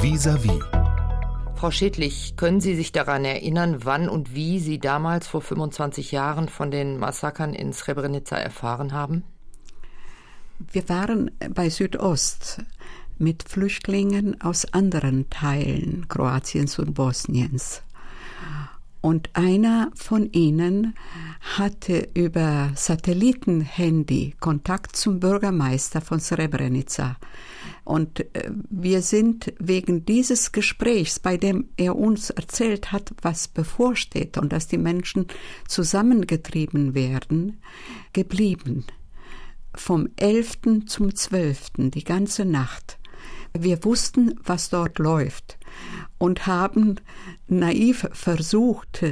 Vis-à-vis. Frau Schädlich, können Sie sich daran erinnern, wann und wie Sie damals vor 25 Jahren von den Massakern in Srebrenica erfahren haben? Wir waren bei Südost mit Flüchtlingen aus anderen Teilen Kroatiens und Bosniens. Und einer von ihnen hatte über Satellitenhandy Kontakt zum Bürgermeister von Srebrenica. Und äh, wir sind wegen dieses Gesprächs, bei dem er uns erzählt hat, was bevorsteht und dass die Menschen zusammengetrieben werden, geblieben. Vom 11. zum 12. die ganze Nacht. Wir wussten, was dort läuft und haben naiv versucht,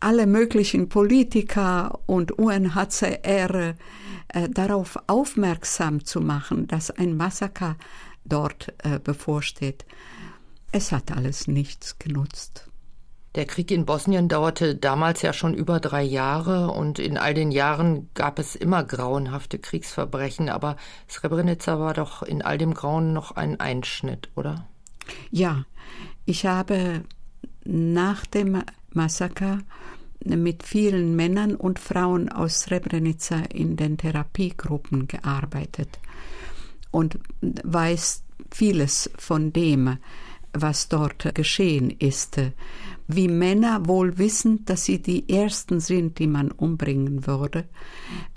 alle möglichen Politiker und UNHCR äh, darauf aufmerksam zu machen, dass ein Massaker dort äh, bevorsteht. Es hat alles nichts genutzt. Der Krieg in Bosnien dauerte damals ja schon über drei Jahre und in all den Jahren gab es immer grauenhafte Kriegsverbrechen, aber Srebrenica war doch in all dem Grauen noch ein Einschnitt, oder? Ja, ich habe nach dem Massaker mit vielen Männern und Frauen aus Srebrenica in den Therapiegruppen gearbeitet und weiß vieles von dem, was dort geschehen ist. Wie Männer wohl wissend, dass sie die Ersten sind, die man umbringen würde,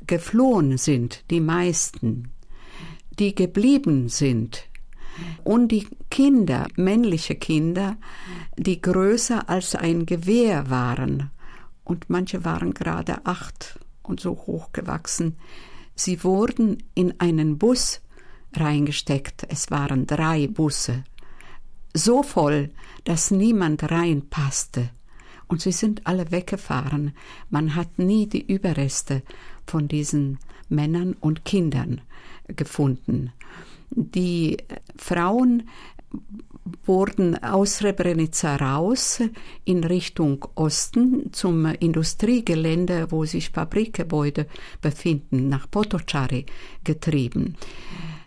geflohen sind, die meisten, die geblieben sind, und die Kinder, männliche Kinder, die größer als ein Gewehr waren, und manche waren gerade acht und so hoch gewachsen. Sie wurden in einen Bus reingesteckt. Es waren drei Busse. So voll, dass niemand reinpasste. Und sie sind alle weggefahren. Man hat nie die Überreste von diesen Männern und Kindern gefunden. Die Frauen wurden aus Srebrenica raus in Richtung Osten zum Industriegelände, wo sich Fabrikgebäude befinden, nach Potocari getrieben.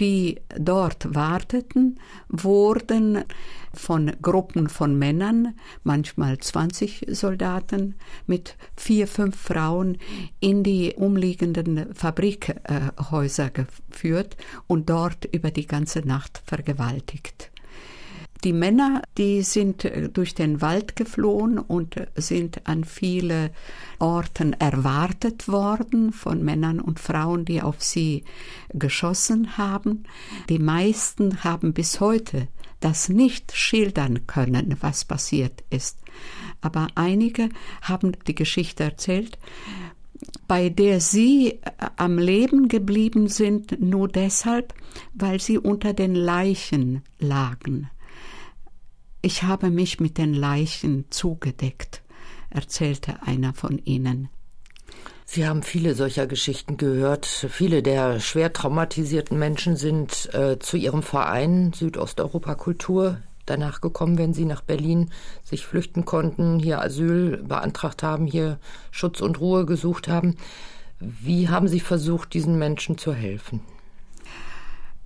Die dort warteten, wurden von Gruppen von Männern, manchmal 20 Soldaten, mit vier, fünf Frauen in die umliegenden Fabrikhäuser geführt und dort über die ganze Nacht vergewaltigt. Die Männer, die sind äh, durch den Wald geflohen und äh, sind an viele Orten erwartet worden von Männern und Frauen, die auf sie geschossen haben. Die meisten haben bis heute das nicht schildern können, was passiert ist. Aber einige haben die Geschichte erzählt, bei der sie äh, am Leben geblieben sind, nur deshalb, weil sie unter den Leichen lagen. Ich habe mich mit den Leichen zugedeckt, erzählte einer von ihnen. Sie haben viele solcher Geschichten gehört. Viele der schwer traumatisierten Menschen sind äh, zu ihrem Verein Südosteuropa Kultur danach gekommen, wenn sie nach Berlin sich flüchten konnten, hier Asyl beantragt haben, hier Schutz und Ruhe gesucht haben. Wie haben Sie versucht, diesen Menschen zu helfen?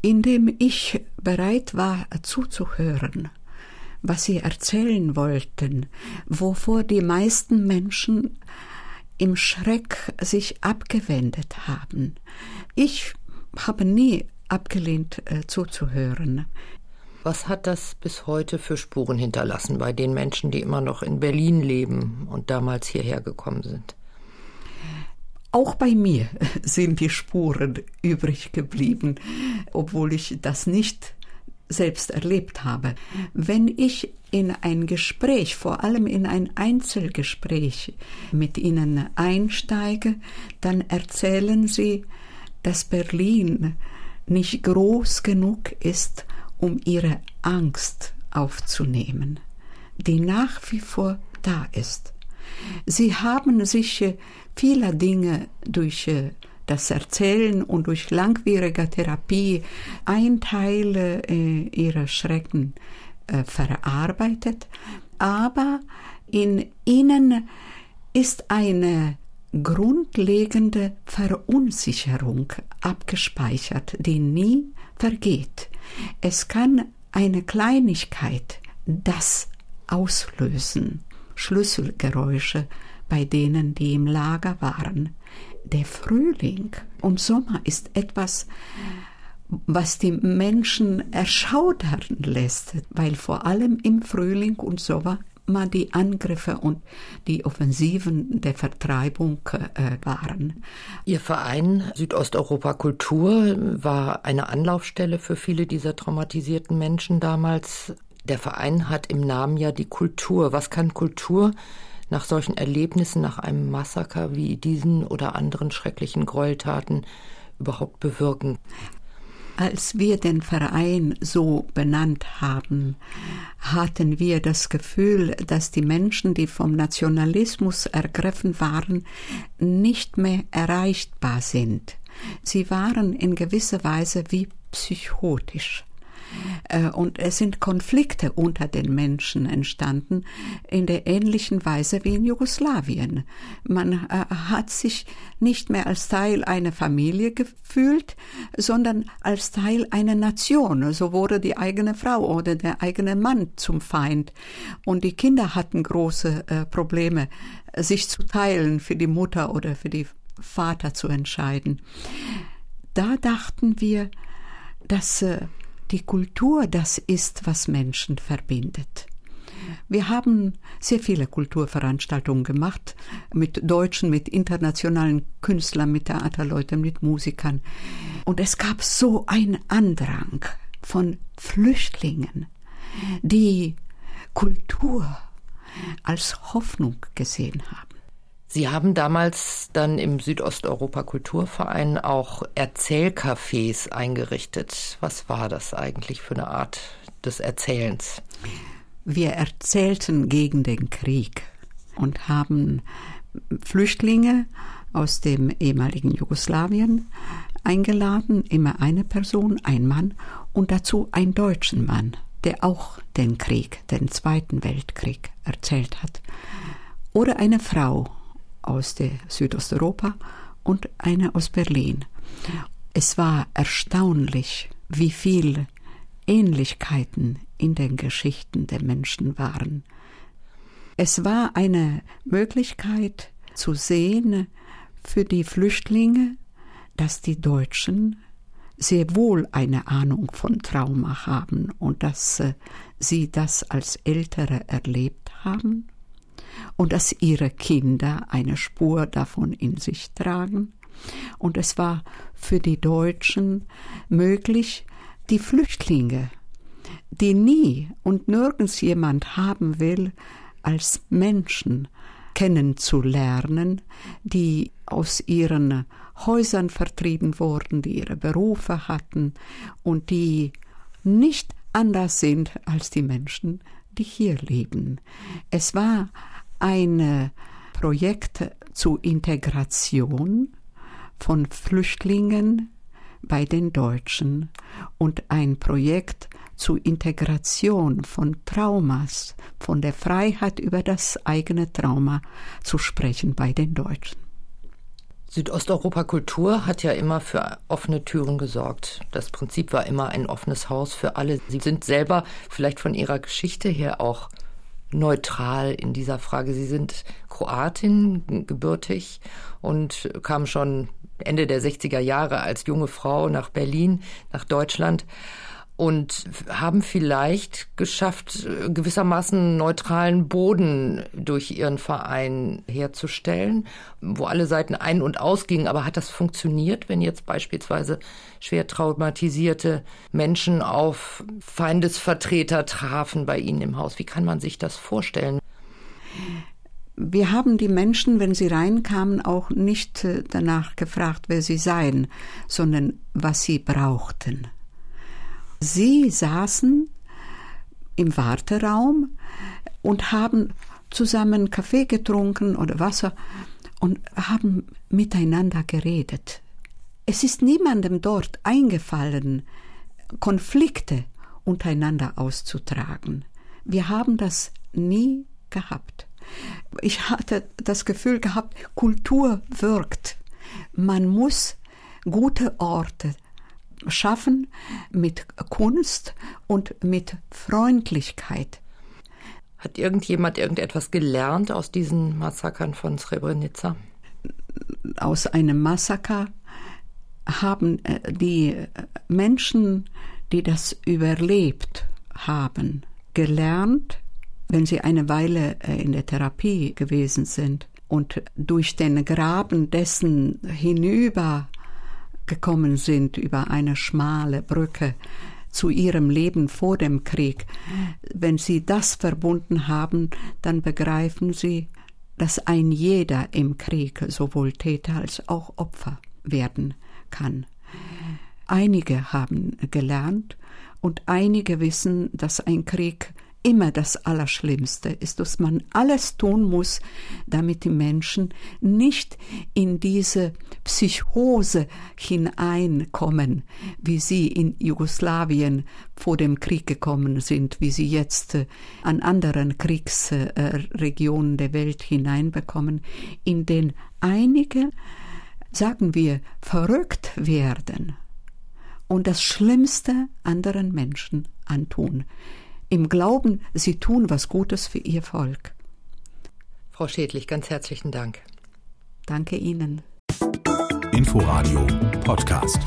Indem ich bereit war zuzuhören was sie erzählen wollten, wovor die meisten Menschen im Schreck sich abgewendet haben. Ich habe nie abgelehnt äh, zuzuhören. Was hat das bis heute für Spuren hinterlassen bei den Menschen, die immer noch in Berlin leben und damals hierher gekommen sind? Auch bei mir sind die Spuren übrig geblieben, obwohl ich das nicht selbst erlebt habe. Wenn ich in ein Gespräch, vor allem in ein Einzelgespräch mit ihnen einsteige, dann erzählen sie, dass Berlin nicht groß genug ist, um ihre Angst aufzunehmen, die nach wie vor da ist. Sie haben sich vieler Dinge durch das Erzählen und durch langwierige Therapie ein Teil äh, ihrer Schrecken äh, verarbeitet, aber in ihnen ist eine grundlegende Verunsicherung abgespeichert, die nie vergeht. Es kann eine Kleinigkeit das auslösen, Schlüsselgeräusche bei denen, die im Lager waren. Der Frühling und Sommer ist etwas, was die Menschen erschaudern lässt, weil vor allem im Frühling und Sommer mal die Angriffe und die Offensiven der Vertreibung äh, waren. Ihr Verein Südosteuropa Kultur war eine Anlaufstelle für viele dieser traumatisierten Menschen damals. Der Verein hat im Namen ja die Kultur. Was kann Kultur nach solchen Erlebnissen, nach einem Massaker wie diesen oder anderen schrecklichen Gräueltaten überhaupt bewirken? Als wir den Verein so benannt haben, hatten wir das Gefühl, dass die Menschen, die vom Nationalismus ergriffen waren, nicht mehr erreichbar sind. Sie waren in gewisser Weise wie psychotisch. Äh, und es sind Konflikte unter den Menschen entstanden in der ähnlichen Weise wie in Jugoslawien. Man äh, hat sich nicht mehr als Teil einer Familie gefühlt, sondern als Teil einer Nation. So wurde die eigene Frau oder der eigene Mann zum Feind. Und die Kinder hatten große äh, Probleme, sich zu teilen, für die Mutter oder für die Vater zu entscheiden. Da dachten wir, dass die Kultur das ist, was Menschen verbindet. Wir haben sehr viele Kulturveranstaltungen gemacht, mit Deutschen, mit internationalen Künstlern, mit Theaterleuten, mit Musikern. Und es gab so einen Andrang von Flüchtlingen, die Kultur als Hoffnung gesehen haben. Sie haben damals dann im Südosteuropa Kulturverein auch Erzählcafés eingerichtet. Was war das eigentlich für eine Art des Erzählens? Wir erzählten gegen den Krieg und haben Flüchtlinge aus dem ehemaligen Jugoslawien eingeladen, immer eine Person, ein Mann und dazu einen deutschen Mann, der auch den Krieg, den Zweiten Weltkrieg erzählt hat. Oder eine Frau, aus der Südosteuropa und eine aus Berlin. Es war erstaunlich, wie viele Ähnlichkeiten in den Geschichten der Menschen waren. Es war eine Möglichkeit zu sehen für die Flüchtlinge, dass die Deutschen sehr wohl eine Ahnung von Trauma haben und dass äh, sie das als Ältere erlebt haben und dass ihre Kinder eine Spur davon in sich tragen. Und es war für die Deutschen möglich, die Flüchtlinge, die nie und nirgends jemand haben will, als Menschen kennenzulernen, die aus ihren Häusern vertrieben wurden, die ihre Berufe hatten und die nicht anders sind als die Menschen, die hier leben. Es war ein Projekt zur Integration von Flüchtlingen bei den Deutschen und ein Projekt zur Integration von Traumas, von der Freiheit über das eigene Trauma zu sprechen bei den Deutschen. Südosteuropa Kultur hat ja immer für offene Türen gesorgt. Das Prinzip war immer ein offenes Haus für alle. Sie sind selber vielleicht von ihrer Geschichte her auch neutral in dieser Frage. Sie sind Kroatin, gebürtig und kamen schon Ende der 60er Jahre als junge Frau nach Berlin, nach Deutschland und haben vielleicht geschafft, gewissermaßen neutralen Boden durch ihren Verein herzustellen, wo alle Seiten ein- und ausgingen. Aber hat das funktioniert, wenn jetzt beispielsweise schwer traumatisierte Menschen auf Feindesvertreter trafen bei Ihnen im Haus? Wie kann man sich das vorstellen? Wir haben die Menschen, wenn sie reinkamen, auch nicht äh, danach gefragt, wer sie seien, sondern was sie brauchten. Sie saßen im Warteraum und haben zusammen Kaffee getrunken oder Wasser und haben miteinander geredet. Es ist niemandem dort eingefallen, Konflikte untereinander auszutragen. Wir haben das nie gehabt. Ich hatte das Gefühl gehabt, Kultur wirkt. Man muss gute Orte schaffen mit Kunst und mit Freundlichkeit. Hat irgendjemand irgendetwas gelernt aus diesen Massakern von Srebrenica? Aus einem Massaker haben äh, die Menschen, die das überlebt haben, gelernt, wenn sie eine Weile äh, in der Therapie gewesen sind und durch den Graben dessen hinüber gekommen sind über eine schmale Brücke zu ihrem Leben vor dem Krieg, wenn sie das verbunden haben, dann begreifen sie, dass ein jeder im Krieg sowohl Täter als auch Opfer werden kann. Einige haben gelernt und einige wissen, dass ein Krieg immer das Allerschlimmste ist, dass man alles tun muss, damit die Menschen nicht in diese Psychose hineinkommen, wie sie in Jugoslawien vor dem Krieg gekommen sind, wie sie jetzt äh, an anderen Kriegsregionen der Welt hineinbekommen, in denen einige, sagen wir, verrückt werden und das Schlimmste anderen Menschen antun im Glauben, sie tun was Gutes für ihr Volk. Frau Schädlich, ganz herzlichen Dank. Danke Ihnen. Inforadio Podcast.